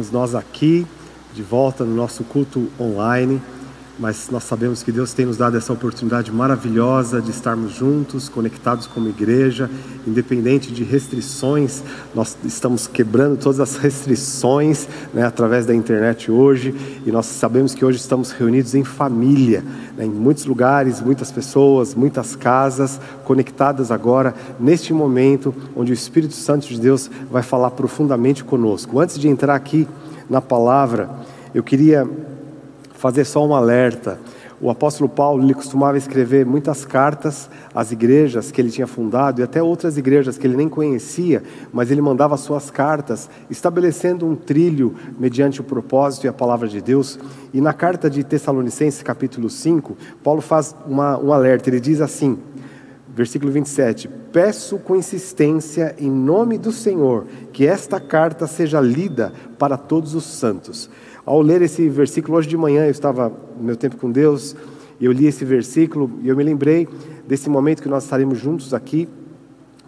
Estamos nós aqui, de volta no nosso culto online mas nós sabemos que Deus tem nos dado essa oportunidade maravilhosa de estarmos juntos, conectados como igreja, independente de restrições, nós estamos quebrando todas as restrições né, através da internet hoje, e nós sabemos que hoje estamos reunidos em família, né, em muitos lugares, muitas pessoas, muitas casas, conectadas agora, neste momento, onde o Espírito Santo de Deus vai falar profundamente conosco. Antes de entrar aqui na palavra, eu queria fazer só um alerta. O apóstolo Paulo ele costumava escrever muitas cartas às igrejas que ele tinha fundado e até outras igrejas que ele nem conhecia, mas ele mandava suas cartas estabelecendo um trilho mediante o propósito e a palavra de Deus. E na carta de Tessalonicenses, capítulo 5, Paulo faz uma, um alerta. Ele diz assim, versículo 27: Peço com insistência, em nome do Senhor, que esta carta seja lida para todos os santos. Ao ler esse versículo hoje de manhã, eu estava no meu tempo com Deus, eu li esse versículo e eu me lembrei desse momento que nós estaremos juntos aqui,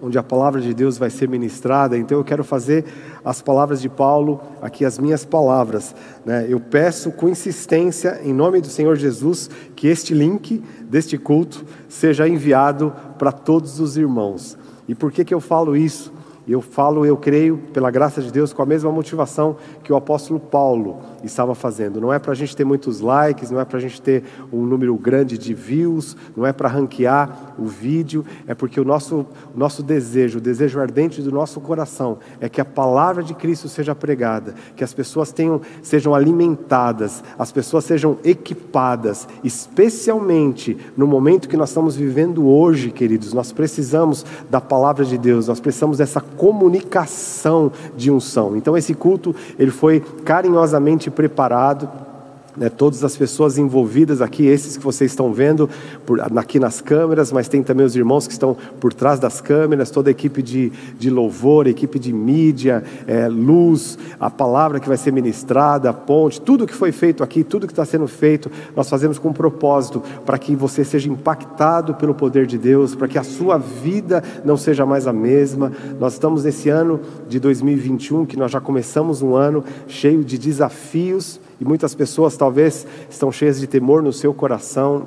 onde a palavra de Deus vai ser ministrada. Então eu quero fazer as palavras de Paulo aqui, as minhas palavras. Né? Eu peço com insistência, em nome do Senhor Jesus, que este link deste culto seja enviado para todos os irmãos. E por que, que eu falo isso? Eu falo, eu creio, pela graça de Deus, com a mesma motivação que o apóstolo Paulo estava fazendo. Não é para a gente ter muitos likes, não é para a gente ter um número grande de views, não é para ranquear o vídeo, é porque o nosso, o nosso desejo, o desejo ardente do nosso coração é que a palavra de Cristo seja pregada, que as pessoas tenham, sejam alimentadas, as pessoas sejam equipadas, especialmente no momento que nós estamos vivendo hoje, queridos. Nós precisamos da palavra de Deus, nós precisamos dessa comunicação de unção. Então esse culto, ele foi carinhosamente preparado né, todas as pessoas envolvidas aqui, esses que vocês estão vendo por, aqui nas câmeras, mas tem também os irmãos que estão por trás das câmeras, toda a equipe de, de louvor, equipe de mídia, é, luz, a palavra que vai ser ministrada, a ponte, tudo que foi feito aqui, tudo que está sendo feito, nós fazemos com um propósito para que você seja impactado pelo poder de Deus, para que a sua vida não seja mais a mesma. Nós estamos nesse ano de 2021, que nós já começamos um ano cheio de desafios e muitas pessoas talvez estão cheias de temor no seu coração,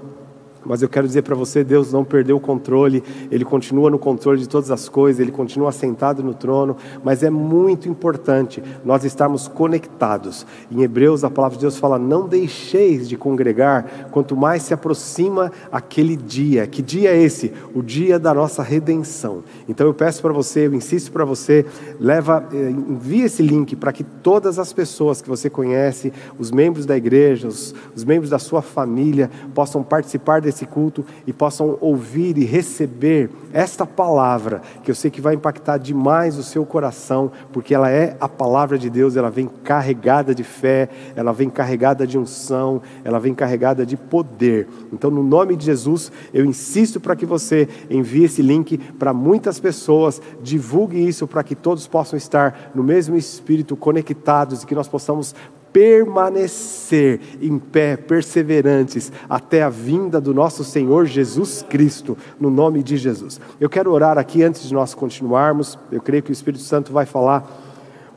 mas eu quero dizer para você: Deus não perdeu o controle, Ele continua no controle de todas as coisas, Ele continua sentado no trono, mas é muito importante nós estarmos conectados. Em Hebreus, a palavra de Deus fala: Não deixeis de congregar, quanto mais se aproxima aquele dia. Que dia é esse? O dia da nossa redenção. Então eu peço para você, eu insisto para você, leva, eh, envie esse link para que todas as pessoas que você conhece, os membros da igreja, os, os membros da sua família, possam participar desse esse culto e possam ouvir e receber esta palavra, que eu sei que vai impactar demais o seu coração, porque ela é a palavra de Deus, ela vem carregada de fé, ela vem carregada de unção, ela vem carregada de poder. Então, no nome de Jesus, eu insisto para que você envie esse link para muitas pessoas, divulgue isso para que todos possam estar no mesmo espírito, conectados e que nós possamos permanecer em pé, perseverantes, até a vinda do nosso Senhor Jesus Cristo, no nome de Jesus. Eu quero orar aqui antes de nós continuarmos, eu creio que o Espírito Santo vai falar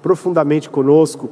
profundamente conosco,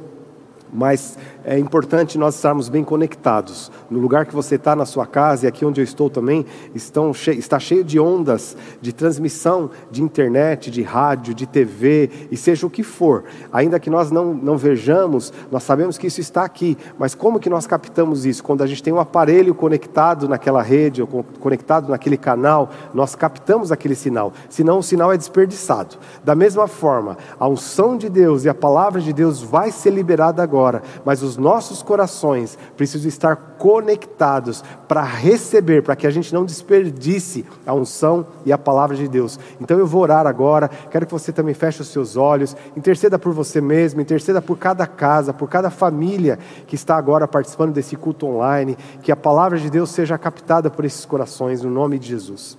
mas é importante nós estarmos bem conectados. No lugar que você está, na sua casa, e aqui onde eu estou também, estão está cheio de ondas de transmissão de internet, de rádio, de TV, e seja o que for. Ainda que nós não, não vejamos, nós sabemos que isso está aqui, mas como que nós captamos isso? Quando a gente tem um aparelho conectado naquela rede, ou conectado naquele canal, nós captamos aquele sinal, senão o sinal é desperdiçado. Da mesma forma, a unção de Deus e a palavra de Deus vai ser liberada agora, mas os nossos corações precisam estar conectados para receber, para que a gente não desperdice a unção e a palavra de Deus. Então eu vou orar agora, quero que você também feche os seus olhos, interceda por você mesmo, interceda por cada casa, por cada família que está agora participando desse culto online, que a palavra de Deus seja captada por esses corações, no nome de Jesus.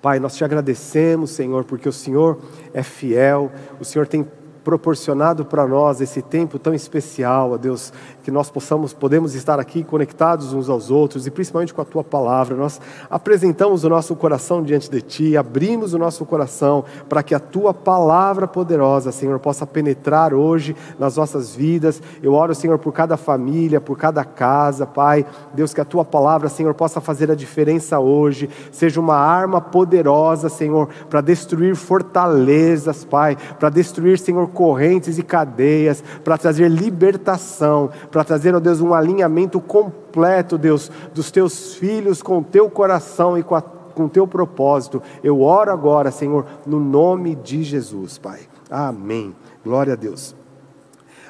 Pai, nós te agradecemos, Senhor, porque o Senhor é fiel, o Senhor tem proporcionado para nós esse tempo tão especial, ó Deus, que nós possamos, podemos estar aqui conectados uns aos outros e principalmente com a tua palavra. Nós apresentamos o nosso coração diante de ti, abrimos o nosso coração para que a tua palavra poderosa, Senhor, possa penetrar hoje nas nossas vidas. Eu oro, Senhor, por cada família, por cada casa, Pai. Deus, que a tua palavra, Senhor, possa fazer a diferença hoje, seja uma arma poderosa, Senhor, para destruir fortalezas, Pai, para destruir, Senhor, correntes e cadeias, para trazer libertação, para trazer, ó Deus, um alinhamento completo, Deus, dos teus filhos com o teu coração e com, a, com o teu propósito. Eu oro agora, Senhor, no nome de Jesus, Pai. Amém. Glória a Deus.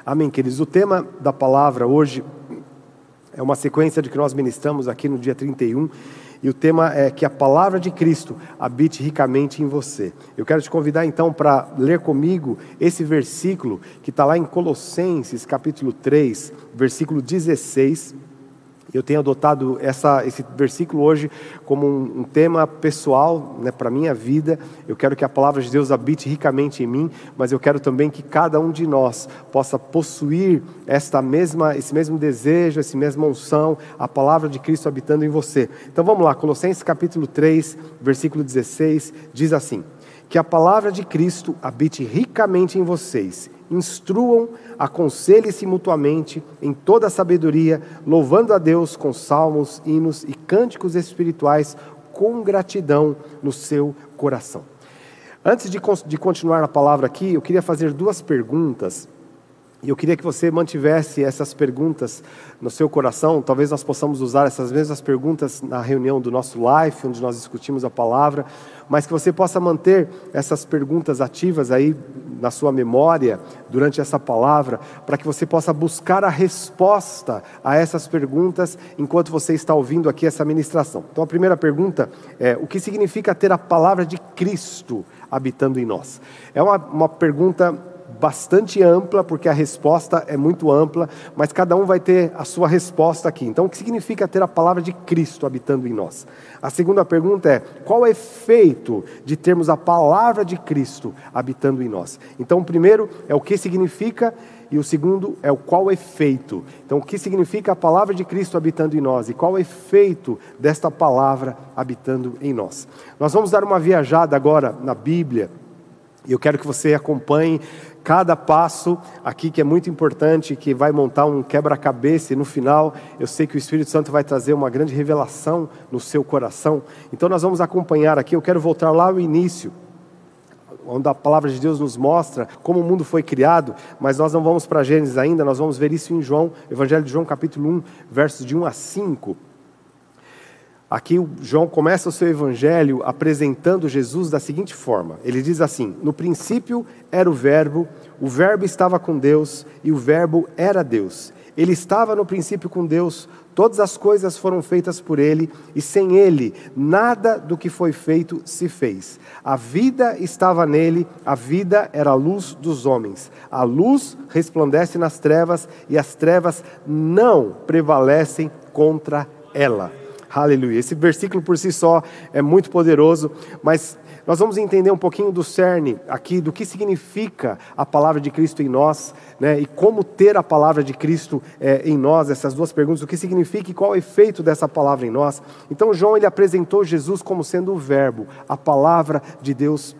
Amém, queridos. O tema da palavra hoje é uma sequência de que nós ministramos aqui no dia 31 e o tema é que a palavra de Cristo habite ricamente em você. Eu quero te convidar então para ler comigo esse versículo que está lá em Colossenses capítulo 3, versículo 16 eu tenho adotado essa, esse versículo hoje como um, um tema pessoal né, para a minha vida. Eu quero que a palavra de Deus habite ricamente em mim, mas eu quero também que cada um de nós possa possuir esta mesma, esse mesmo desejo, essa mesma unção, a palavra de Cristo habitando em você. Então vamos lá, Colossenses capítulo 3, versículo 16, diz assim: Que a palavra de Cristo habite ricamente em vocês instruam, aconselhem-se mutuamente em toda a sabedoria, louvando a Deus com salmos, hinos e cânticos espirituais com gratidão no seu coração. Antes de, de continuar a palavra aqui, eu queria fazer duas perguntas e eu queria que você mantivesse essas perguntas no seu coração. Talvez nós possamos usar essas mesmas perguntas na reunião do nosso life, onde nós discutimos a palavra, mas que você possa manter essas perguntas ativas aí na sua memória durante essa palavra, para que você possa buscar a resposta a essas perguntas enquanto você está ouvindo aqui essa ministração. Então a primeira pergunta é: o que significa ter a palavra de Cristo habitando em nós? É uma, uma pergunta bastante ampla, porque a resposta é muito ampla, mas cada um vai ter a sua resposta aqui. Então, o que significa ter a palavra de Cristo habitando em nós? A segunda pergunta é: qual é o efeito de termos a palavra de Cristo habitando em nós? Então, o primeiro é o que significa e o segundo é o qual é efeito. Então, o que significa a palavra de Cristo habitando em nós e qual é o efeito desta palavra habitando em nós. Nós vamos dar uma viajada agora na Bíblia. E eu quero que você acompanhe cada passo aqui que é muito importante, que vai montar um quebra-cabeça e no final eu sei que o Espírito Santo vai trazer uma grande revelação no seu coração. Então nós vamos acompanhar aqui, eu quero voltar lá ao início, onde a palavra de Deus nos mostra como o mundo foi criado, mas nós não vamos para Gênesis ainda, nós vamos ver isso em João, Evangelho de João capítulo 1, versos de 1 a 5. Aqui João começa o seu evangelho apresentando Jesus da seguinte forma: ele diz assim: No princípio era o Verbo, o Verbo estava com Deus e o Verbo era Deus. Ele estava no princípio com Deus, todas as coisas foram feitas por ele e sem ele nada do que foi feito se fez. A vida estava nele, a vida era a luz dos homens. A luz resplandece nas trevas e as trevas não prevalecem contra ela. Aleluia. Esse versículo por si só é muito poderoso, mas nós vamos entender um pouquinho do cerne aqui, do que significa a palavra de Cristo em nós, né, e como ter a palavra de Cristo é, em nós, essas duas perguntas, o que significa e qual é o efeito dessa palavra em nós. Então, João ele apresentou Jesus como sendo o Verbo, a palavra de Deus.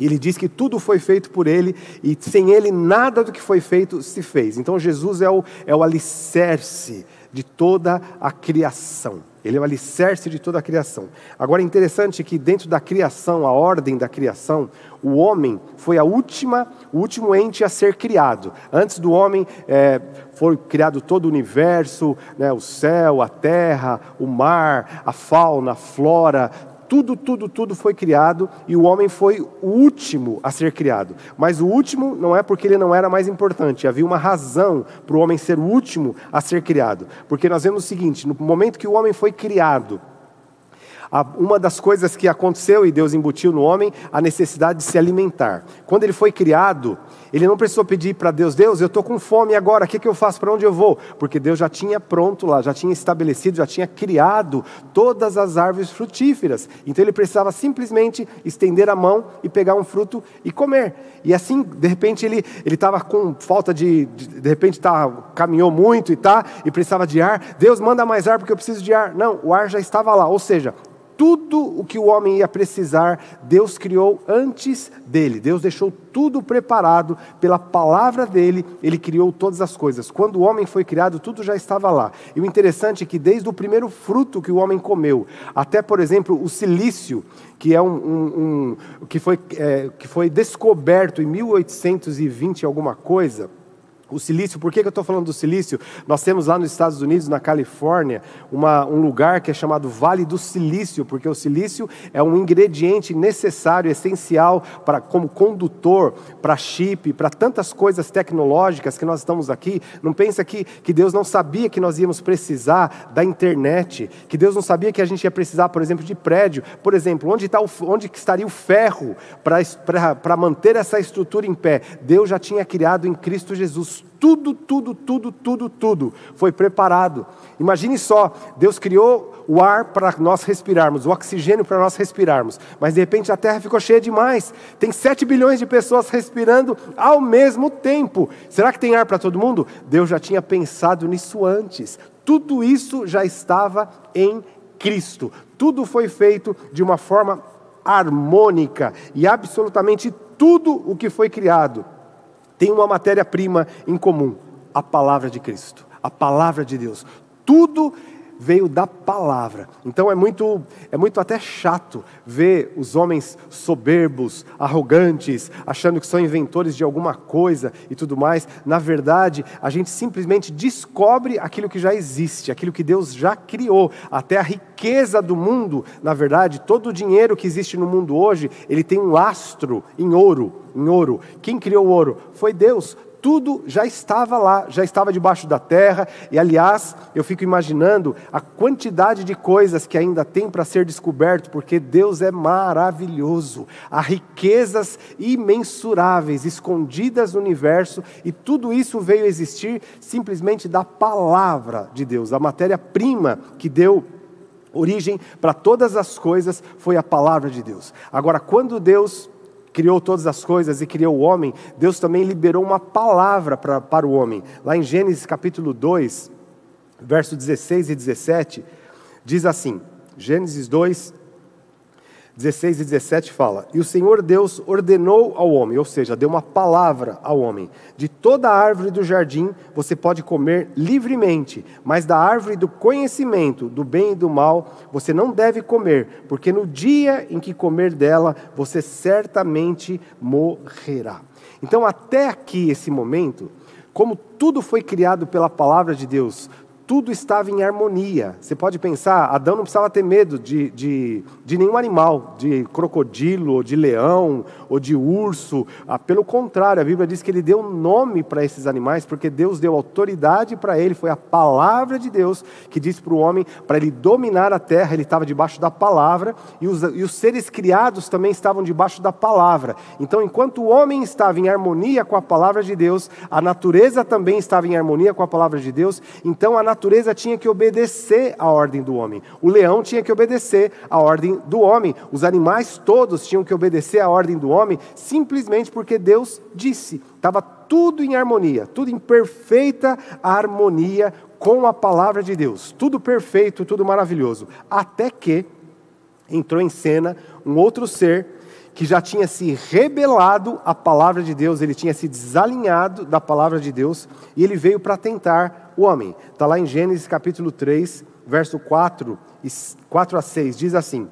Ele diz que tudo foi feito por ele e sem ele nada do que foi feito se fez. Então, Jesus é o, é o alicerce de toda a criação. Ele é o alicerce de toda a criação. Agora é interessante que dentro da criação, a ordem da criação, o homem foi a última, o último ente a ser criado. Antes do homem é, foi criado todo o universo, né, o céu, a terra, o mar, a fauna, a flora, tudo, tudo, tudo foi criado e o homem foi o último a ser criado. Mas o último não é porque ele não era mais importante, havia uma razão para o homem ser o último a ser criado. Porque nós vemos o seguinte: no momento que o homem foi criado, uma das coisas que aconteceu e Deus embutiu no homem a necessidade de se alimentar. Quando ele foi criado, Ele não precisou pedir para Deus, Deus, eu estou com fome agora, o que, que eu faço, para onde eu vou? Porque Deus já tinha pronto lá, já tinha estabelecido, já tinha criado todas as árvores frutíferas. Então ele precisava simplesmente estender a mão e pegar um fruto e comer. E assim, de repente, ele estava com falta de, de, de repente tá, caminhou muito e tá, e precisava de ar. Deus manda mais ar porque eu preciso de ar. Não, o ar já estava lá. Ou seja, tudo o que o homem ia precisar, Deus criou antes dele. Deus deixou tudo preparado pela palavra dele, ele criou todas as coisas. Quando o homem foi criado, tudo já estava lá. E o interessante é que desde o primeiro fruto que o homem comeu, até, por exemplo, o silício, que é um, um, um que, foi, é, que foi descoberto em 1820 alguma coisa, o silício, por que, eu estou falando do silício? Nós temos lá nos Estados Unidos, na Califórnia, uma, um lugar que é chamado Vale do Silício, porque o silício é um ingrediente necessário, essencial para como condutor, para chip, para tantas coisas tecnológicas que nós estamos aqui. Não pensa que, que Deus não sabia que nós íamos precisar da internet, que Deus não sabia que a gente ia precisar, por exemplo, de prédio. Por exemplo, onde, está o, onde estaria o ferro para manter essa estrutura em pé? Deus já tinha criado em Cristo Jesus tudo, tudo, tudo, tudo, tudo foi preparado. Imagine só, Deus criou o ar para nós respirarmos, o oxigênio para nós respirarmos, mas de repente a terra ficou cheia demais. Tem 7 bilhões de pessoas respirando ao mesmo tempo. Será que tem ar para todo mundo? Deus já tinha pensado nisso antes. Tudo isso já estava em Cristo. Tudo foi feito de uma forma harmônica e absolutamente tudo o que foi criado tem uma matéria-prima em comum: a palavra de Cristo, a palavra de Deus. Tudo veio da palavra. Então é muito, é muito até chato ver os homens soberbos, arrogantes, achando que são inventores de alguma coisa e tudo mais. Na verdade, a gente simplesmente descobre aquilo que já existe, aquilo que Deus já criou. Até a riqueza do mundo, na verdade, todo o dinheiro que existe no mundo hoje, ele tem um lastro em ouro, em ouro. Quem criou o ouro? Foi Deus tudo já estava lá, já estava debaixo da terra, e aliás, eu fico imaginando a quantidade de coisas que ainda tem para ser descoberto, porque Deus é maravilhoso. Há riquezas imensuráveis escondidas no universo, e tudo isso veio existir simplesmente da palavra de Deus. A matéria-prima que deu origem para todas as coisas foi a palavra de Deus. Agora, quando Deus criou todas as coisas e criou o homem, Deus também liberou uma palavra para, para o homem. Lá em Gênesis capítulo 2, verso 16 e 17, diz assim: Gênesis 2, 16 e 17 fala: E o Senhor Deus ordenou ao homem, ou seja, deu uma palavra ao homem: De toda árvore do jardim você pode comer livremente, mas da árvore do conhecimento do bem e do mal você não deve comer, porque no dia em que comer dela você certamente morrerá. Então, até aqui, esse momento, como tudo foi criado pela palavra de Deus, tudo estava em harmonia. Você pode pensar, Adão não precisava ter medo de, de, de nenhum animal, de crocodilo, ou de leão, ou de urso. Ah, pelo contrário, a Bíblia diz que ele deu nome para esses animais, porque Deus deu autoridade para ele, foi a palavra de Deus que disse para o homem, para ele dominar a terra, ele estava debaixo da palavra, e os, e os seres criados também estavam debaixo da palavra. Então, enquanto o homem estava em harmonia com a palavra de Deus, a natureza também estava em harmonia com a palavra de Deus, então a natureza tinha que obedecer à ordem do homem. O leão tinha que obedecer à ordem do homem. Os animais todos tinham que obedecer à ordem do homem, simplesmente porque Deus disse. Estava tudo em harmonia, tudo em perfeita harmonia com a palavra de Deus. Tudo perfeito, tudo maravilhoso. Até que entrou em cena um outro ser que já tinha se rebelado à palavra de Deus, ele tinha se desalinhado da palavra de Deus, e ele veio para tentar o homem. Está lá em Gênesis capítulo 3, verso 4, 4 a 6, diz assim: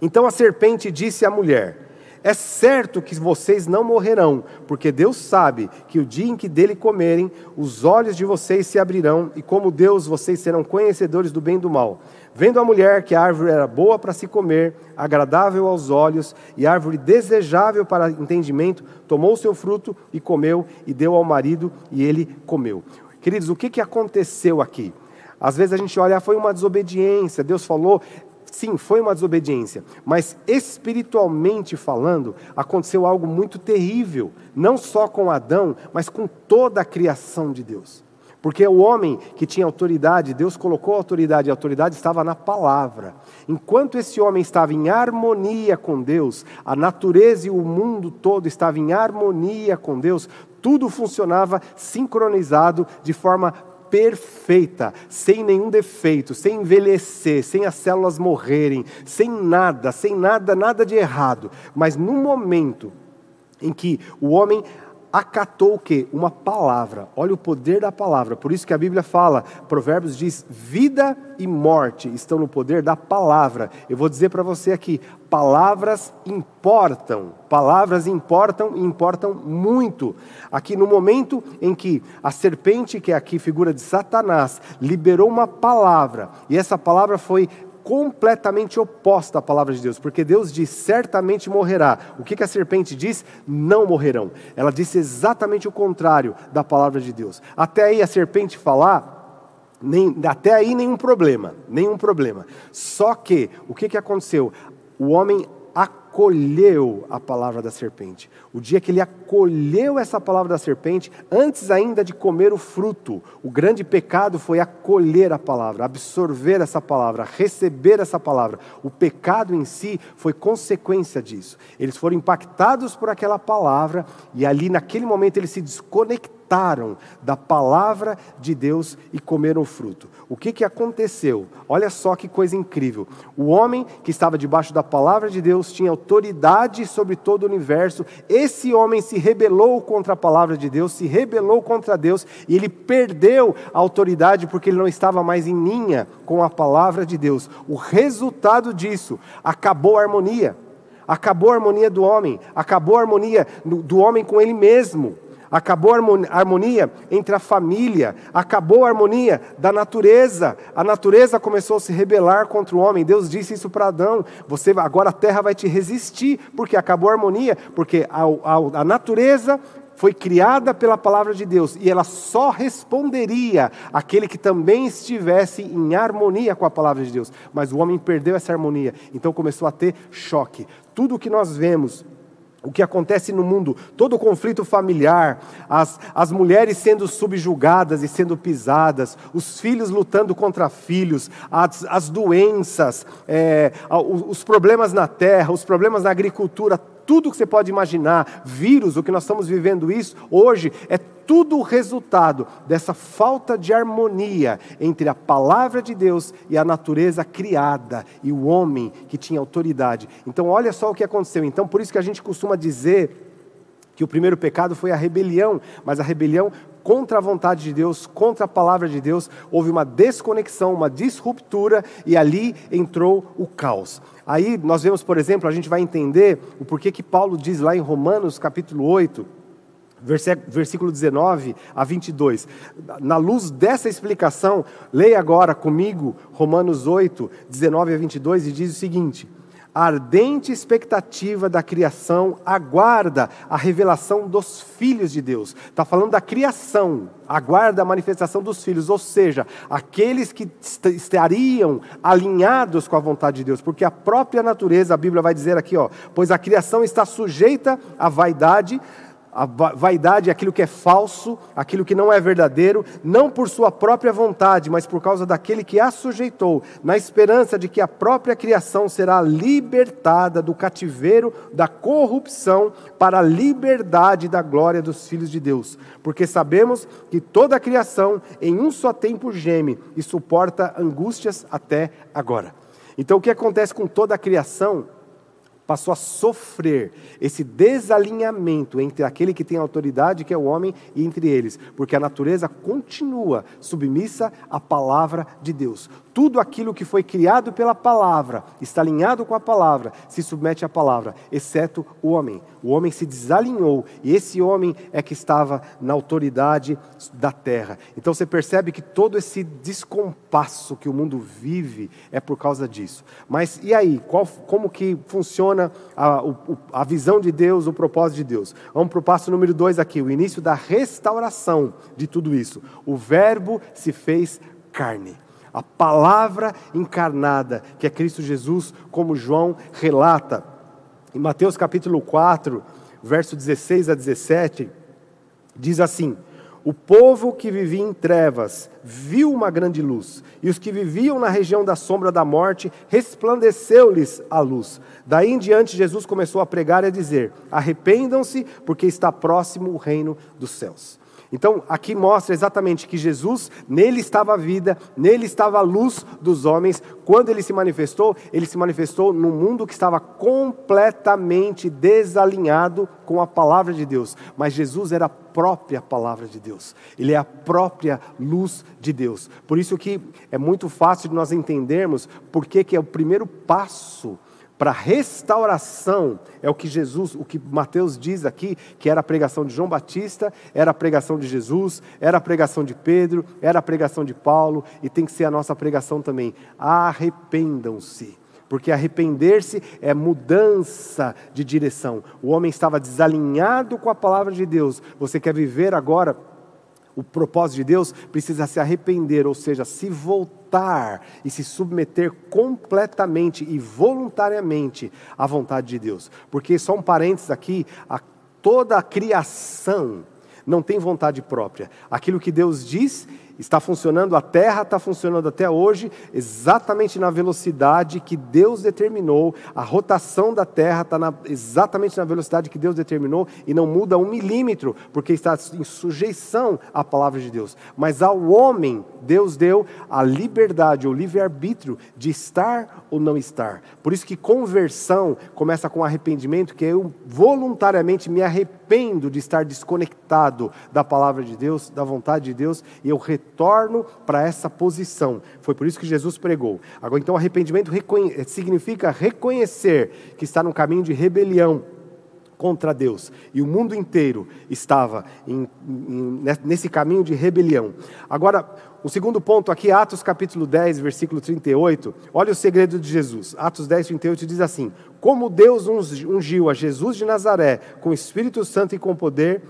Então a serpente disse à mulher: é certo que vocês não morrerão, porque Deus sabe que o dia em que dele comerem, os olhos de vocês se abrirão, e como Deus, vocês serão conhecedores do bem e do mal. Vendo a mulher que a árvore era boa para se comer, agradável aos olhos e árvore desejável para entendimento, tomou seu fruto e comeu, e deu ao marido, e ele comeu. Queridos, o que, que aconteceu aqui? Às vezes a gente olha, ah, foi uma desobediência, Deus falou, sim, foi uma desobediência, mas espiritualmente falando, aconteceu algo muito terrível, não só com Adão, mas com toda a criação de Deus. Porque o homem que tinha autoridade, Deus colocou autoridade, e a autoridade estava na palavra. Enquanto esse homem estava em harmonia com Deus, a natureza e o mundo todo estavam em harmonia com Deus, tudo funcionava sincronizado de forma perfeita, sem nenhum defeito, sem envelhecer, sem as células morrerem, sem nada, sem nada, nada de errado. Mas no momento em que o homem acatou o quê? Uma palavra. Olha o poder da palavra. Por isso que a Bíblia fala, Provérbios diz: vida e morte estão no poder da palavra. Eu vou dizer para você aqui: palavras importam. Palavras importam e importam muito. Aqui no momento em que a serpente, que é aqui figura de Satanás, liberou uma palavra, e essa palavra foi completamente oposta à palavra de Deus, porque Deus diz: certamente morrerá. O que, que a serpente diz? Não morrerão. Ela disse exatamente o contrário da palavra de Deus. Até aí a serpente falar, nem, até aí nenhum problema, nenhum problema. Só que, o que, que aconteceu? O homem acolheu a palavra da serpente. O dia que ele acolheu essa palavra da serpente, antes ainda de comer o fruto, o grande pecado foi acolher a palavra, absorver essa palavra, receber essa palavra. O pecado em si foi consequência disso. Eles foram impactados por aquela palavra e ali, naquele momento, eles se desconectaram da palavra de Deus e comeram o fruto. O que, que aconteceu? Olha só que coisa incrível. O homem que estava debaixo da palavra de Deus tinha autoridade sobre todo o universo. Esse homem se rebelou contra a palavra de Deus, se rebelou contra Deus e ele perdeu a autoridade porque ele não estava mais em linha com a palavra de Deus. O resultado disso acabou a harmonia. Acabou a harmonia do homem, acabou a harmonia do homem com ele mesmo acabou a harmonia entre a família, acabou a harmonia da natureza. A natureza começou a se rebelar contra o homem. Deus disse isso para Adão: você agora a terra vai te resistir, porque acabou a harmonia, porque a, a, a natureza foi criada pela palavra de Deus e ela só responderia aquele que também estivesse em harmonia com a palavra de Deus. Mas o homem perdeu essa harmonia, então começou a ter choque. Tudo o que nós vemos o que acontece no mundo, todo o conflito familiar, as, as mulheres sendo subjugadas e sendo pisadas, os filhos lutando contra filhos, as, as doenças, é, os problemas na terra, os problemas na agricultura, tudo que você pode imaginar, vírus, o que nós estamos vivendo isso hoje, é tudo o resultado dessa falta de harmonia entre a palavra de Deus e a natureza criada e o homem que tinha autoridade. Então, olha só o que aconteceu. Então, por isso que a gente costuma dizer que o primeiro pecado foi a rebelião, mas a rebelião contra a vontade de Deus, contra a palavra de Deus, houve uma desconexão, uma disruptura e ali entrou o caos. Aí nós vemos, por exemplo, a gente vai entender o porquê que Paulo diz lá em Romanos capítulo 8, versículo 19 a 22. Na luz dessa explicação, leia agora comigo Romanos 8, 19 a 22 e diz o seguinte: A ardente expectativa da criação aguarda a revelação dos filhos de Deus. Está falando da criação, aguarda a manifestação dos filhos, ou seja, aqueles que estariam alinhados com a vontade de Deus, porque a própria natureza, a Bíblia vai dizer aqui, ó, pois a criação está sujeita à vaidade a vaidade é aquilo que é falso, aquilo que não é verdadeiro, não por sua própria vontade, mas por causa daquele que a sujeitou, na esperança de que a própria criação será libertada do cativeiro da corrupção para a liberdade da glória dos filhos de Deus. Porque sabemos que toda a criação em um só tempo geme e suporta angústias até agora. Então o que acontece com toda a criação passou a sofrer esse desalinhamento entre aquele que tem autoridade, que é o homem, e entre eles, porque a natureza continua submissa à palavra de Deus. Tudo aquilo que foi criado pela palavra, está alinhado com a palavra, se submete à palavra, exceto o homem. O homem se desalinhou e esse homem é que estava na autoridade da terra. Então você percebe que todo esse descompasso que o mundo vive é por causa disso. Mas e aí? Qual, como que funciona a, a visão de Deus, o propósito de Deus? Vamos para o passo número dois aqui, o início da restauração de tudo isso. O Verbo se fez carne. A palavra encarnada, que é Cristo Jesus, como João relata. Em Mateus capítulo 4, verso 16 a 17, diz assim: o povo que vivia em trevas viu uma grande luz, e os que viviam na região da sombra da morte resplandeceu-lhes a luz. Daí em diante, Jesus começou a pregar e a dizer: Arrependam-se, porque está próximo o reino dos céus. Então, aqui mostra exatamente que Jesus, nele estava a vida, nele estava a luz dos homens. Quando ele se manifestou, ele se manifestou num mundo que estava completamente desalinhado com a palavra de Deus. Mas Jesus era a própria palavra de Deus. Ele é a própria luz de Deus. Por isso que é muito fácil de nós entendermos porque que é o primeiro passo para restauração é o que Jesus, o que Mateus diz aqui, que era a pregação de João Batista, era a pregação de Jesus, era a pregação de Pedro, era a pregação de Paulo e tem que ser a nossa pregação também. Arrependam-se. Porque arrepender-se é mudança de direção. O homem estava desalinhado com a palavra de Deus. Você quer viver agora o propósito de Deus precisa se arrepender, ou seja, se voltar e se submeter completamente e voluntariamente à vontade de Deus. Porque, só um parênteses aqui, a, toda a criação não tem vontade própria. Aquilo que Deus diz está funcionando, a Terra está funcionando até hoje exatamente na velocidade que Deus determinou, a rotação da Terra está na, exatamente na velocidade que Deus determinou e não muda um milímetro, porque está em sujeição à palavra de Deus. Mas ao homem, Deus deu a liberdade, o livre-arbítrio de estar ou não estar. Por isso que conversão começa com arrependimento, que eu voluntariamente me arrependo de estar desconectado da palavra de Deus, da vontade de Deus, e eu retorno retorno para essa posição. Foi por isso que Jesus pregou. Agora, então, arrependimento reconhe significa reconhecer que está no caminho de rebelião contra Deus. E o mundo inteiro estava em, em, nesse caminho de rebelião. Agora, o segundo ponto aqui, Atos capítulo 10, versículo 38. Olha o segredo de Jesus. Atos 10, 38 diz assim: Como Deus ungiu a Jesus de Nazaré com o Espírito Santo e com poder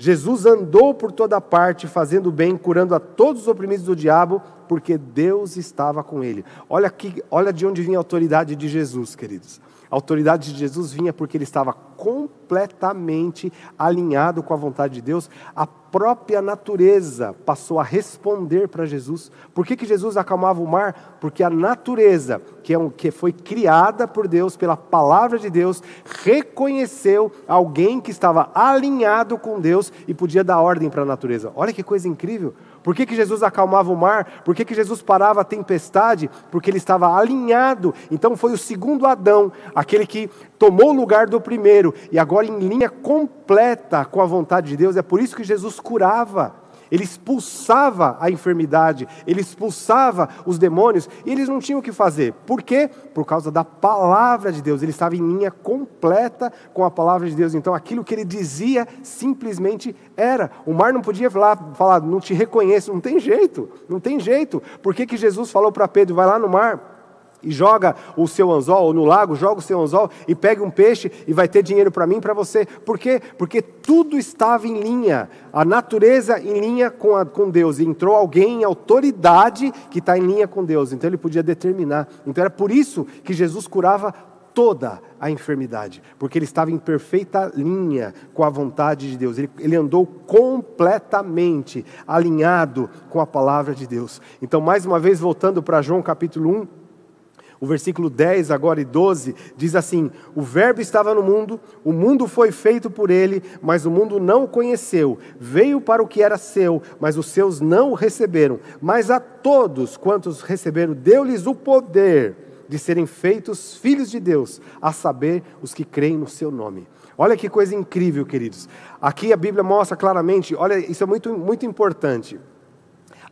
Jesus andou por toda parte, fazendo bem, curando a todos os oprimidos do diabo, porque Deus estava com ele. Olha aqui, olha de onde vinha a autoridade de Jesus, queridos. A autoridade de Jesus vinha porque ele estava completamente alinhado com a vontade de Deus. A própria natureza passou a responder para Jesus. Por que, que Jesus acalmava o mar? Porque a natureza, que, é um, que foi criada por Deus, pela palavra de Deus, reconheceu alguém que estava alinhado com Deus e podia dar ordem para a natureza. Olha que coisa incrível. Por que, que Jesus acalmava o mar? Por que, que Jesus parava a tempestade? Porque ele estava alinhado. Então foi o segundo Adão, aquele que tomou o lugar do primeiro, e agora em linha completa com a vontade de Deus. É por isso que Jesus curava ele expulsava a enfermidade, ele expulsava os demônios, e eles não tinham o que fazer. Por quê? Por causa da palavra de Deus. Ele estava em linha completa com a palavra de Deus. Então, aquilo que ele dizia simplesmente era. O mar não podia falar, falar não te reconheço. Não tem jeito, não tem jeito. Por que, que Jesus falou para Pedro: vai lá no mar? E joga o seu anzol, ou no lago, joga o seu anzol e pega um peixe e vai ter dinheiro para mim para você. Por quê? Porque tudo estava em linha, a natureza em linha com, a, com Deus. E entrou alguém em autoridade que está em linha com Deus, então ele podia determinar. Então era por isso que Jesus curava toda a enfermidade, porque ele estava em perfeita linha com a vontade de Deus, ele, ele, andou completamente alinhado com a palavra de Deus. Então, mais uma vez, voltando para João capítulo 1, o versículo 10 agora e 12 diz assim: O Verbo estava no mundo, o mundo foi feito por ele, mas o mundo não o conheceu. Veio para o que era seu, mas os seus não o receberam. Mas a todos quantos receberam, deu-lhes o poder de serem feitos filhos de Deus, a saber, os que creem no seu nome. Olha que coisa incrível, queridos. Aqui a Bíblia mostra claramente, olha, isso é muito, muito importante.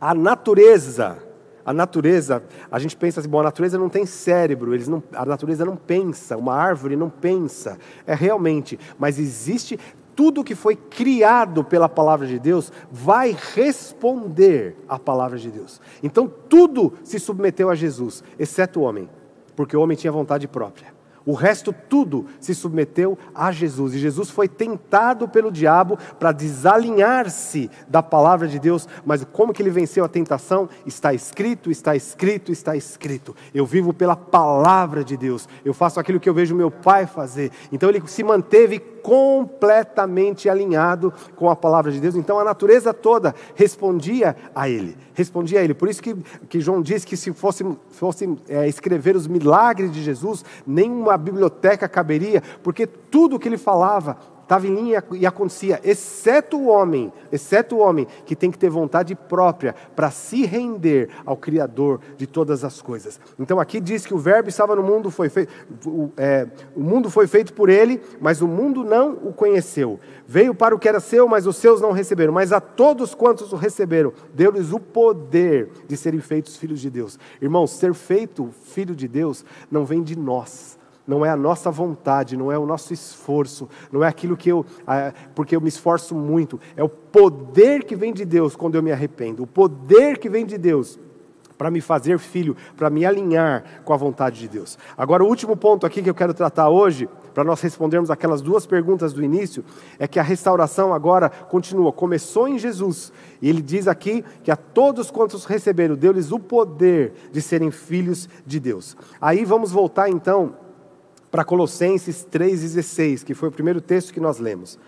A natureza a natureza, a gente pensa assim, bom, a natureza não tem cérebro, eles não, a natureza não pensa, uma árvore não pensa. É realmente, mas existe tudo que foi criado pela palavra de Deus vai responder à palavra de Deus. Então tudo se submeteu a Jesus, exceto o homem, porque o homem tinha vontade própria. O resto tudo se submeteu a Jesus. E Jesus foi tentado pelo diabo para desalinhar-se da palavra de Deus. Mas como que ele venceu a tentação? Está escrito, está escrito, está escrito. Eu vivo pela palavra de Deus. Eu faço aquilo que eu vejo meu pai fazer. Então ele se manteve completamente alinhado com a palavra de Deus. Então a natureza toda respondia a ele. Respondia a ele. Por isso que, que João diz que se fosse, fosse é, escrever os milagres de Jesus, nenhuma biblioteca caberia, porque tudo que ele falava estava em linha e acontecia, exceto o homem, exceto o homem que tem que ter vontade própria para se render ao Criador de todas as coisas. Então aqui diz que o Verbo estava no mundo, foi feito, o, é, o mundo foi feito por ele, mas o mundo não o conheceu. Veio para o que era seu, mas os seus não receberam. Mas a todos quantos o receberam, deu-lhes o poder de serem feitos filhos de Deus. Irmãos, ser feito filho de Deus não vem de nós não é a nossa vontade, não é o nosso esforço, não é aquilo que eu, porque eu me esforço muito, é o poder que vem de Deus quando eu me arrependo, o poder que vem de Deus para me fazer filho, para me alinhar com a vontade de Deus. Agora, o último ponto aqui que eu quero tratar hoje, para nós respondermos aquelas duas perguntas do início, é que a restauração agora continua. Começou em Jesus, e ele diz aqui que a todos quantos receberam, deu-lhes o poder de serem filhos de Deus. Aí vamos voltar então para Colossenses 3,16, que foi o primeiro texto que nós lemos.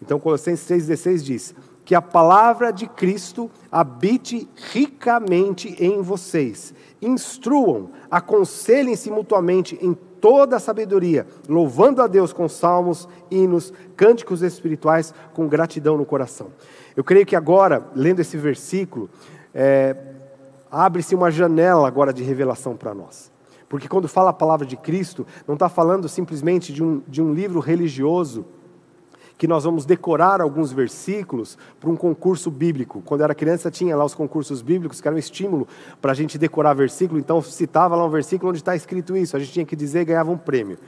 Então, Colossenses 3,16 diz: Que a palavra de Cristo habite ricamente em vocês, instruam, aconselhem-se mutuamente em toda a sabedoria, louvando a Deus com salmos, hinos, cânticos espirituais, com gratidão no coração. Eu creio que agora, lendo esse versículo, é, abre-se uma janela agora de revelação para nós. Porque quando fala a palavra de Cristo, não está falando simplesmente de um, de um livro religioso que nós vamos decorar alguns versículos para um concurso bíblico. Quando eu era criança, tinha lá os concursos bíblicos, que era um estímulo para a gente decorar versículo, então citava lá um versículo onde está escrito isso, a gente tinha que dizer e ganhava um prêmio.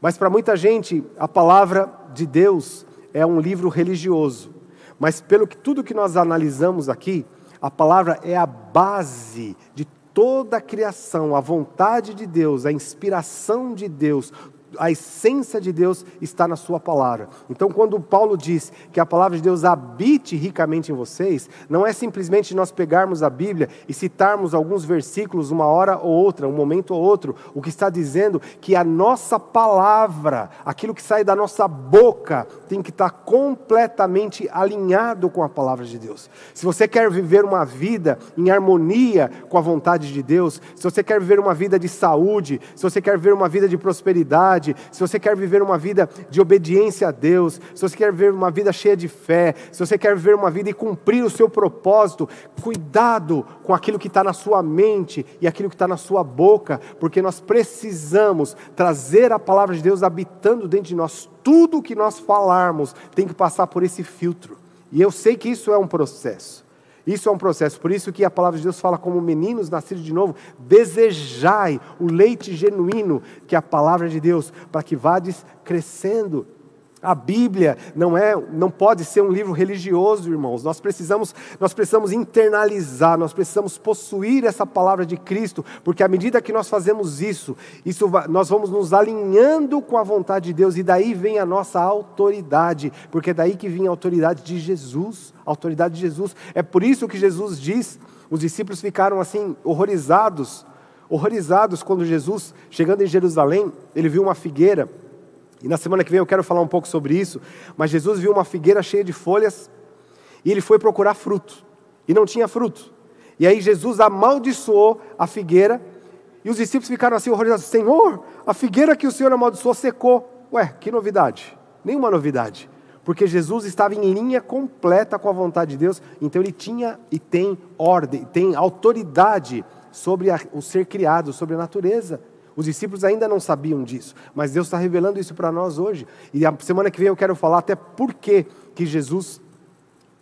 Mas para muita gente, a palavra de Deus é um livro religioso. Mas pelo que tudo que nós analisamos aqui, a palavra é a base de toda a criação, a vontade de Deus, a inspiração de Deus, a essência de Deus está na Sua palavra. Então, quando Paulo diz que a palavra de Deus habite ricamente em vocês, não é simplesmente nós pegarmos a Bíblia e citarmos alguns versículos uma hora ou outra, um momento ou outro. O que está dizendo que a nossa palavra, aquilo que sai da nossa boca, tem que estar completamente alinhado com a palavra de Deus. Se você quer viver uma vida em harmonia com a vontade de Deus, se você quer viver uma vida de saúde, se você quer viver uma vida de prosperidade, se você quer viver uma vida de obediência a Deus, se você quer viver uma vida cheia de fé, se você quer viver uma vida e cumprir o seu propósito, cuidado com aquilo que está na sua mente e aquilo que está na sua boca, porque nós precisamos trazer a palavra de Deus habitando dentro de nós. Tudo que nós falarmos tem que passar por esse filtro. E eu sei que isso é um processo. Isso é um processo, por isso que a palavra de Deus fala como meninos nascidos de novo, desejai o leite genuíno, que é a palavra de Deus, para que vades crescendo a Bíblia não é, não pode ser um livro religioso, irmãos. Nós precisamos, nós precisamos internalizar, nós precisamos possuir essa palavra de Cristo, porque à medida que nós fazemos isso, isso nós vamos nos alinhando com a vontade de Deus e daí vem a nossa autoridade, porque é daí que vem a autoridade de Jesus, a autoridade de Jesus. É por isso que Jesus diz, os discípulos ficaram assim horrorizados, horrorizados quando Jesus, chegando em Jerusalém, ele viu uma figueira e na semana que vem eu quero falar um pouco sobre isso. Mas Jesus viu uma figueira cheia de folhas e ele foi procurar fruto. E não tinha fruto. E aí Jesus amaldiçoou a figueira e os discípulos ficaram assim horrorizados: Senhor, a figueira que o Senhor amaldiçoou secou. Ué, que novidade? Nenhuma novidade. Porque Jesus estava em linha completa com a vontade de Deus, então ele tinha e tem ordem, tem autoridade sobre a, o ser criado, sobre a natureza. Os discípulos ainda não sabiam disso, mas Deus está revelando isso para nós hoje. E a semana que vem eu quero falar até por que, que Jesus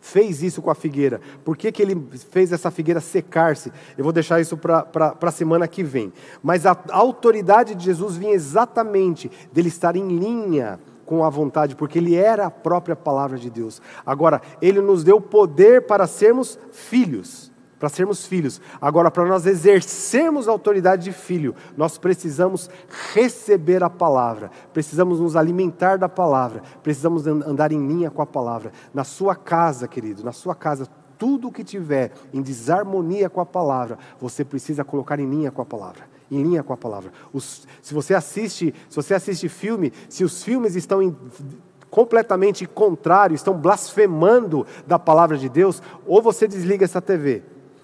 fez isso com a figueira, por que, que ele fez essa figueira secar-se. Eu vou deixar isso para a semana que vem. Mas a, autoridade de Jesus vinha exatamente dele estar em linha com a vontade, porque ele era a própria palavra de Deus. Agora, ele nos deu poder para sermos filhos para sermos filhos. Agora, para nós exercermos a autoridade de filho, nós precisamos receber a palavra, precisamos nos alimentar da palavra, precisamos andar em linha com a palavra. Na sua casa, querido, na sua casa, tudo que tiver em desarmonia com a palavra, você precisa colocar em linha com a palavra. Em linha com a palavra. Os, se você assiste, se você assiste filme, se os filmes estão em, completamente contrários, estão blasfemando da palavra de Deus, ou você desliga essa TV,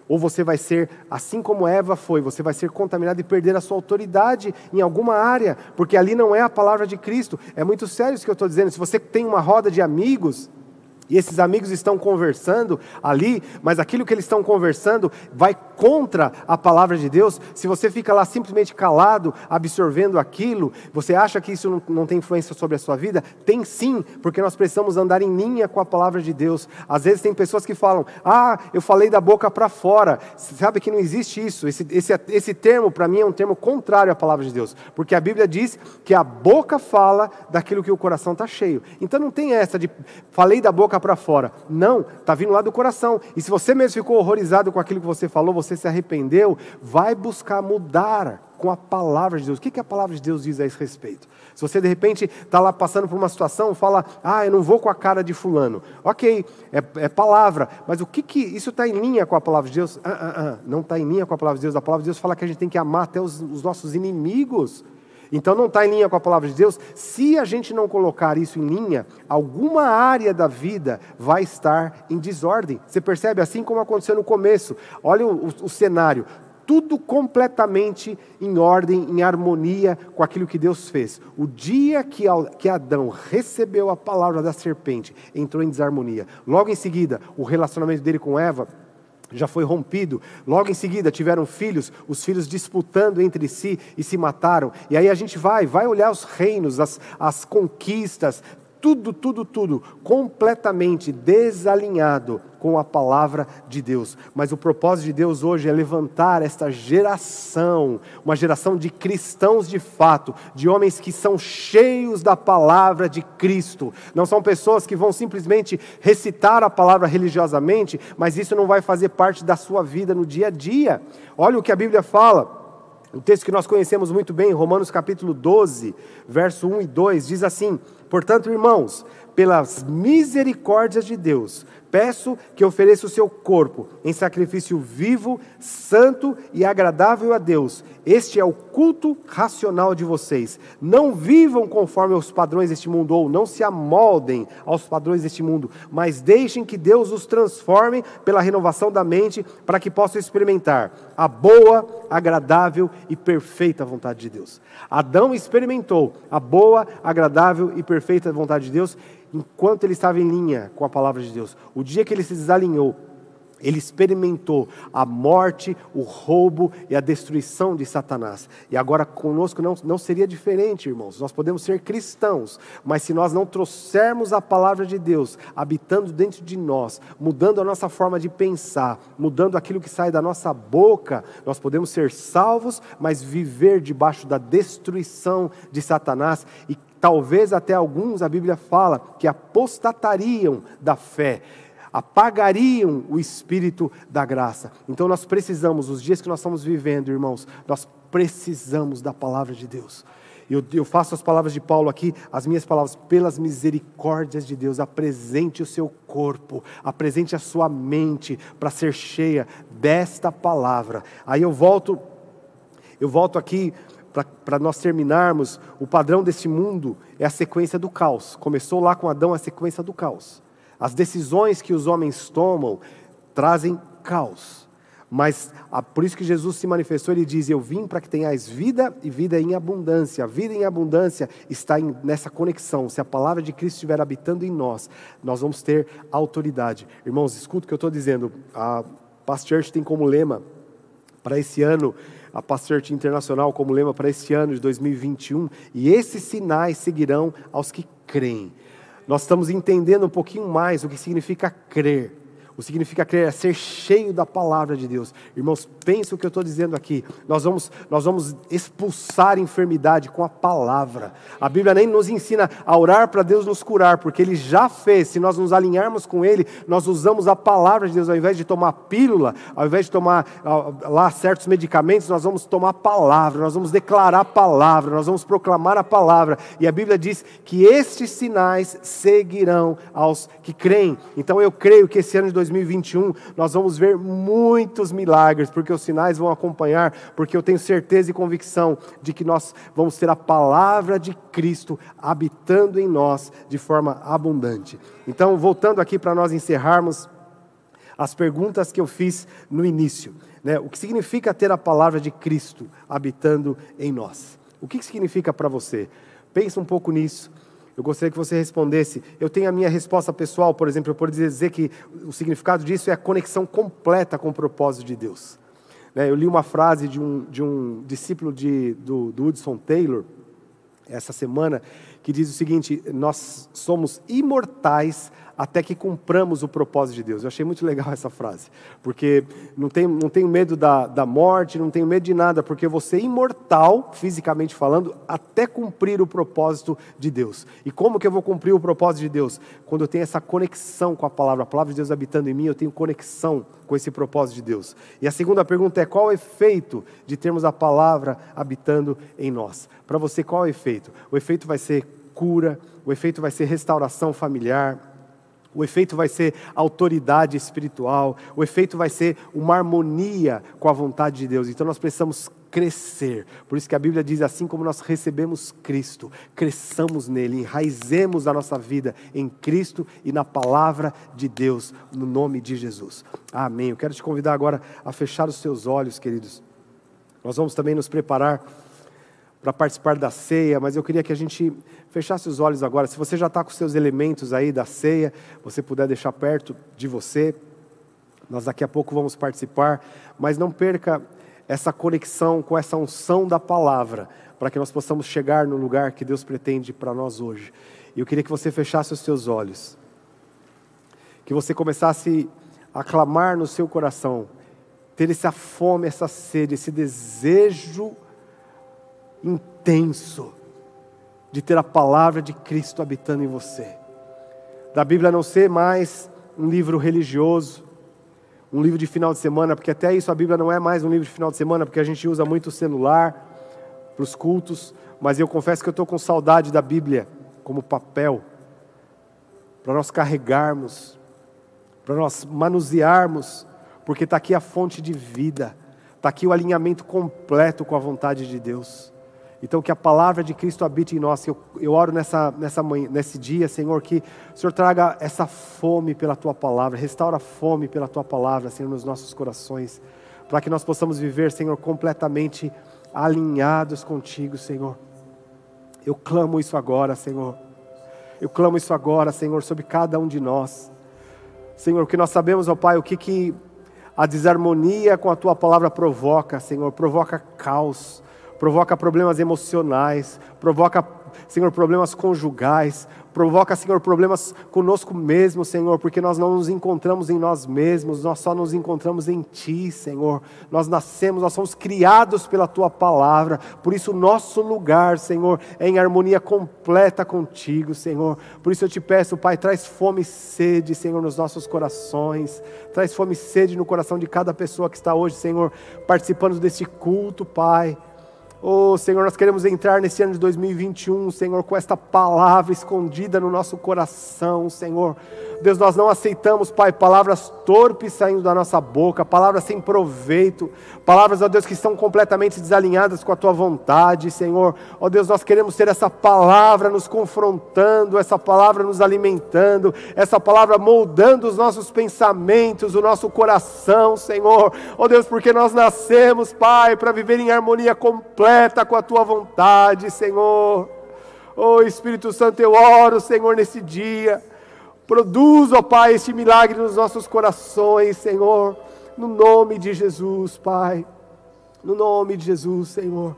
ou você vai ser, assim como Eva foi, você vai ser contaminado e perder a sua autoridade em alguma área, porque ali não é a palavra de Cristo. É muito sério isso que eu estou dizendo. Se você tem uma roda de amigos, e esses amigos estão conversando ali, mas aquilo que eles estão conversando vai contra a palavra de Deus. Se você fica lá simplesmente calado, absorvendo aquilo, você acha que isso não, tem influência sobre a sua vida? Tem sim, porque nós precisamos andar em linha com a palavra de Deus. Às vezes tem pessoas que falam: Ah, eu falei da boca para fora. Sabe que não existe isso. Esse, esse, esse termo, para mim, é um termo contrário à palavra de Deus, porque a Bíblia diz que a boca fala daquilo que o coração está cheio. Então não tem essa de falei da boca para fora. Não, está vindo lá do coração. E se você mesmo ficou horrorizado com aquilo que você falou, você se arrependeu, vai buscar mudar com a palavra de Deus. O que, que a palavra de Deus diz a esse respeito? Se você de repente está lá passando por uma situação, fala, ah, eu não vou com a cara de fulano. Ok, é, é palavra, mas o que que isso está em linha com a palavra de Deus? Ah, ah, ah, não está em linha com a palavra de Deus. A palavra de Deus fala que a gente tem que amar até os, os nossos inimigos. Então não está em linha com a palavra de Deus. Se a gente não colocar isso em linha, alguma área da vida vai estar em desordem. Você percebe? Assim como aconteceu no começo. Olha o, o, o cenário tudo completamente em ordem, em harmonia com aquilo que Deus fez. O dia que, que Adão recebeu a palavra da serpente, entrou em desarmonia. Logo em seguida, o relacionamento dele com Eva já foi rompido. Logo em seguida tiveram filhos, os filhos disputando entre si e se mataram. E aí a gente vai, vai olhar os reinos, as, as conquistas, tudo, tudo, tudo completamente desalinhado com a palavra de Deus. Mas o propósito de Deus hoje é levantar esta geração, uma geração de cristãos de fato, de homens que são cheios da palavra de Cristo. Não são pessoas que vão simplesmente recitar a palavra religiosamente, mas isso não vai fazer parte da sua vida no dia a dia. Olha o que a Bíblia fala. O texto que nós conhecemos muito bem, Romanos capítulo 12, verso 1 e 2, diz assim: Portanto, irmãos, pelas misericórdias de Deus, peço que ofereça o seu corpo em sacrifício vivo, santo e agradável a Deus. Este é o culto racional de vocês. Não vivam conforme os padrões deste mundo, ou não se amoldem aos padrões deste mundo, mas deixem que Deus os transforme pela renovação da mente, para que possam experimentar a boa, agradável e perfeita vontade de Deus. Adão experimentou a boa, agradável e perfeita vontade de Deus enquanto ele estava em linha com a palavra de Deus. O dia que ele se desalinhou, ele experimentou a morte, o roubo e a destruição de Satanás. E agora conosco não, não seria diferente, irmãos. Nós podemos ser cristãos, mas se nós não trouxermos a palavra de Deus habitando dentro de nós, mudando a nossa forma de pensar, mudando aquilo que sai da nossa boca, nós podemos ser salvos, mas viver debaixo da destruição de Satanás e Talvez até alguns, a Bíblia fala, que apostatariam da fé, apagariam o espírito da graça. Então nós precisamos, os dias que nós estamos vivendo, irmãos, nós precisamos da palavra de Deus. Eu, eu, faço as palavras de Paulo aqui, as minhas palavras, pelas misericórdias de Deus, apresente o seu corpo, apresente a sua mente para ser cheia desta palavra. Aí eu volto, eu volto aqui para nós terminarmos, o padrão desse mundo é a sequência do caos. Começou lá com Adão a sequência do caos. As decisões que os homens tomam trazem caos. Mas a, por isso que Jesus se manifestou, ele diz: Eu vim para que tenhais vida e vida em abundância. A vida em abundância está em, nessa conexão. Se a palavra de Cristo estiver habitando em nós, nós vamos ter autoridade. Irmãos, escuta o que eu estou dizendo. A Past Church tem como lema para esse ano a Pastor Internacional como lema para esse ano de 2021, e esses sinais seguirão aos que creem. Nós estamos entendendo um pouquinho mais o que significa crer. O significa crer é ser cheio da palavra de Deus. Irmãos, pensa o que eu estou dizendo aqui. Nós vamos, nós vamos expulsar enfermidade com a palavra. A Bíblia nem nos ensina a orar para Deus nos curar, porque Ele já fez. Se nós nos alinharmos com Ele, nós usamos a palavra de Deus. Ao invés de tomar pílula, ao invés de tomar lá certos medicamentos, nós vamos tomar a palavra, nós vamos declarar a palavra, nós vamos proclamar a palavra. E a Bíblia diz que estes sinais seguirão aos que creem. Então eu creio que esse ano de 2021 nós vamos ver muitos milagres, porque os sinais vão acompanhar, porque eu tenho certeza e convicção de que nós vamos ter a palavra de Cristo habitando em nós de forma abundante. Então, voltando aqui para nós encerrarmos as perguntas que eu fiz no início. Né? O que significa ter a palavra de Cristo habitando em nós? O que significa para você? Pensa um pouco nisso. Eu gostaria que você respondesse. Eu tenho a minha resposta pessoal, por exemplo, eu poderia dizer que o significado disso é a conexão completa com o propósito de Deus. Né, eu li uma frase de um, de um discípulo de, do, do Hudson Taylor, essa semana, que diz o seguinte: Nós somos imortais até que cumpramos o propósito de Deus. Eu achei muito legal essa frase, porque não tenho, não tenho medo da, da morte, não tenho medo de nada, porque você é imortal, fisicamente falando, até cumprir o propósito de Deus. E como que eu vou cumprir o propósito de Deus? Quando eu tenho essa conexão com a palavra, a palavra de Deus habitando em mim, eu tenho conexão com esse propósito de Deus. E a segunda pergunta é: qual o efeito de termos a palavra habitando em nós? Para você, qual é o efeito? O efeito vai ser cura, o efeito vai ser restauração familiar, o efeito vai ser autoridade espiritual, o efeito vai ser uma harmonia com a vontade de Deus. Então nós precisamos crescer. Por isso que a Bíblia diz assim como nós recebemos Cristo, cresçamos nele, enraizemos a nossa vida em Cristo e na palavra de Deus, no nome de Jesus. Amém. Eu quero te convidar agora a fechar os seus olhos, queridos. Nós vamos também nos preparar para participar da ceia, mas eu queria que a gente fechasse os olhos agora. Se você já está com seus elementos aí da ceia, você puder deixar perto de você. Nós daqui a pouco vamos participar, mas não perca essa conexão com essa unção da palavra, para que nós possamos chegar no lugar que Deus pretende para nós hoje. E eu queria que você fechasse os seus olhos, que você começasse a clamar no seu coração, ter essa fome, essa sede, esse desejo intenso de ter a palavra de Cristo habitando em você. Da Bíblia não ser mais um livro religioso, um livro de final de semana, porque até isso a Bíblia não é mais um livro de final de semana, porque a gente usa muito o celular para os cultos, mas eu confesso que eu estou com saudade da Bíblia como papel, para nós carregarmos, para nós manusearmos, porque está aqui a fonte de vida, está aqui o alinhamento completo com a vontade de Deus. Então, que a palavra de Cristo habite em nós. Eu, eu oro nessa, nessa manhã, nesse dia, Senhor, que o Senhor traga essa fome pela tua palavra, restaura a fome pela tua palavra, Senhor, nos nossos corações, para que nós possamos viver, Senhor, completamente alinhados contigo, Senhor. Eu clamo isso agora, Senhor. Eu clamo isso agora, Senhor, sobre cada um de nós. Senhor, que nós sabemos, ó Pai, o que, que a desarmonia com a tua palavra provoca, Senhor, provoca caos provoca problemas emocionais, provoca, Senhor, problemas conjugais, provoca, Senhor, problemas conosco mesmo, Senhor, porque nós não nos encontramos em nós mesmos, nós só nos encontramos em Ti, Senhor. Nós nascemos, nós somos criados pela Tua palavra, por isso o nosso lugar, Senhor, é em harmonia completa contigo, Senhor. Por isso eu te peço, Pai, traz fome e sede, Senhor, nos nossos corações, traz fome e sede no coração de cada pessoa que está hoje, Senhor, participando deste culto, Pai. Oh, Senhor, nós queremos entrar nesse ano de 2021, Senhor, com esta palavra escondida no nosso coração, Senhor. Deus, nós não aceitamos, Pai, palavras torpes saindo da nossa boca, palavras sem proveito, palavras, ó Deus, que estão completamente desalinhadas com a tua vontade, Senhor. Ó Deus, nós queremos ter essa palavra nos confrontando, essa palavra nos alimentando, essa palavra moldando os nossos pensamentos, o nosso coração, Senhor. Ó Deus, porque nós nascemos, Pai, para viver em harmonia completa com a tua vontade, Senhor. Oh Espírito Santo, eu oro, Senhor, nesse dia Produz, ó Pai, este milagre nos nossos corações, Senhor. No nome de Jesus, Pai. No nome de Jesus, Senhor.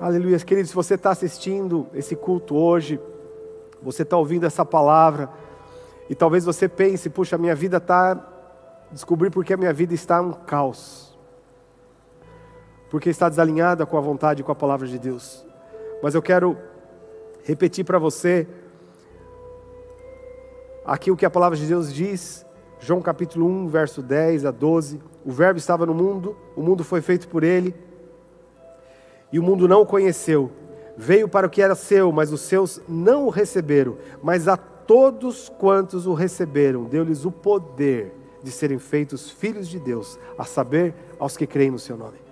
Aleluia. Queridos, se você está assistindo esse culto hoje, você está ouvindo essa palavra, E talvez você pense, puxa, minha vida está. Descobrir porque a minha vida está um caos. Porque está desalinhada com a vontade e com a palavra de Deus. Mas eu quero repetir para você aqui o que a palavra de Deus diz, João capítulo 1, verso 10 a 12. O Verbo estava no mundo, o mundo foi feito por ele, e o mundo não o conheceu. Veio para o que era seu, mas os seus não o receberam. Mas a todos quantos o receberam, deu-lhes o poder de serem feitos filhos de Deus, a saber, aos que creem no seu nome.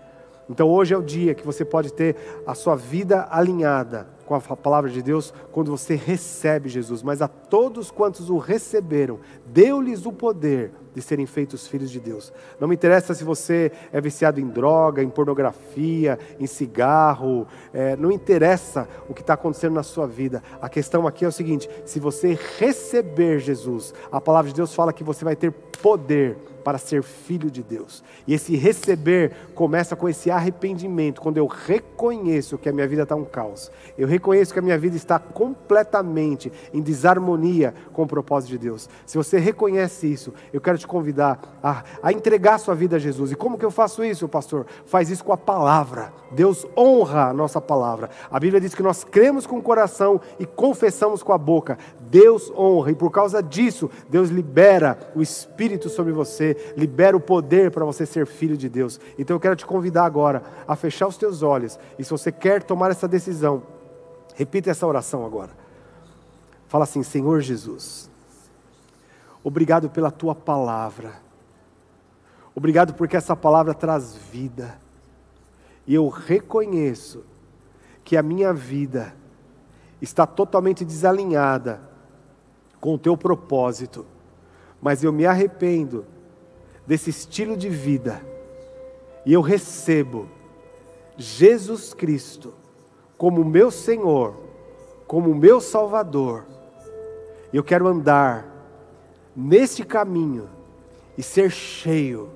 Então hoje é o dia que você pode ter a sua vida alinhada com a palavra de Deus quando você recebe Jesus. Mas a todos quantos o receberam, deu-lhes o poder de serem feitos filhos de Deus. Não me interessa se você é viciado em droga, em pornografia, em cigarro, é, não interessa o que está acontecendo na sua vida. A questão aqui é o seguinte: se você receber Jesus, a palavra de Deus fala que você vai ter poder para ser filho de Deus. E esse receber começa com esse arrependimento, quando eu reconheço que a minha vida está um caos. Eu reconheço que a minha vida está completamente em desarmonia com o propósito de Deus. Se você reconhece isso, eu quero te convidar a, a entregar sua vida a Jesus. E como que eu faço isso, pastor? Faz isso com a palavra. Deus honra a nossa palavra. A Bíblia diz que nós cremos com o coração e confessamos com a boca. Deus honra, e por causa disso, Deus libera o Espírito sobre você, libera o poder para você ser filho de Deus. Então eu quero te convidar agora a fechar os teus olhos, e se você quer tomar essa decisão, repita essa oração agora. Fala assim: Senhor Jesus, obrigado pela tua palavra, obrigado porque essa palavra traz vida. E eu reconheço que a minha vida está totalmente desalinhada com o teu propósito, mas eu me arrependo desse estilo de vida. E eu recebo Jesus Cristo como meu Senhor, como meu Salvador. Eu quero andar nesse caminho e ser cheio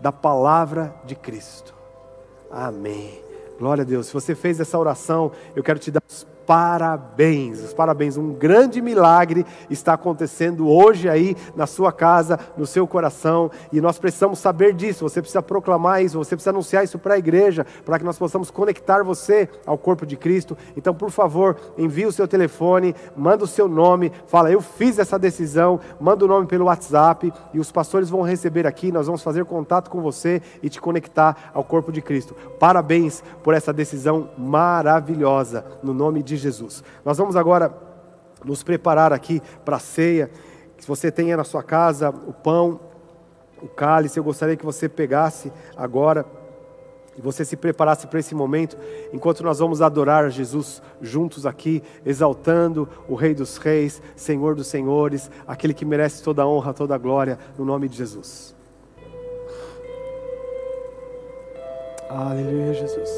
da palavra de Cristo. Amém. Glória a Deus. Se você fez essa oração, eu quero te dar os parabéns, os parabéns. Um grande milagre está acontecendo hoje aí na sua casa, no seu coração, e nós precisamos saber disso. Você precisa proclamar isso, você precisa anunciar isso para a igreja, para que nós possamos conectar você ao corpo de Cristo. Então, por favor, envie o seu telefone, manda o seu nome, fala: "Eu fiz essa decisão", manda o nome pelo WhatsApp e os pastores vão receber aqui, nós vamos fazer contato com você e te conectar ao corpo de Cristo. Parabéns por essa decisão maravilhosa no nome de de Jesus. Nós vamos agora nos preparar aqui para a ceia. Se você tenha na sua casa o pão, o cálice, eu gostaria que você pegasse agora e você se preparasse para esse momento, enquanto nós vamos adorar Jesus juntos aqui, exaltando o Rei dos Reis, Senhor dos Senhores, aquele que merece toda a honra, toda a glória, no nome de Jesus. Aleluia, Jesus.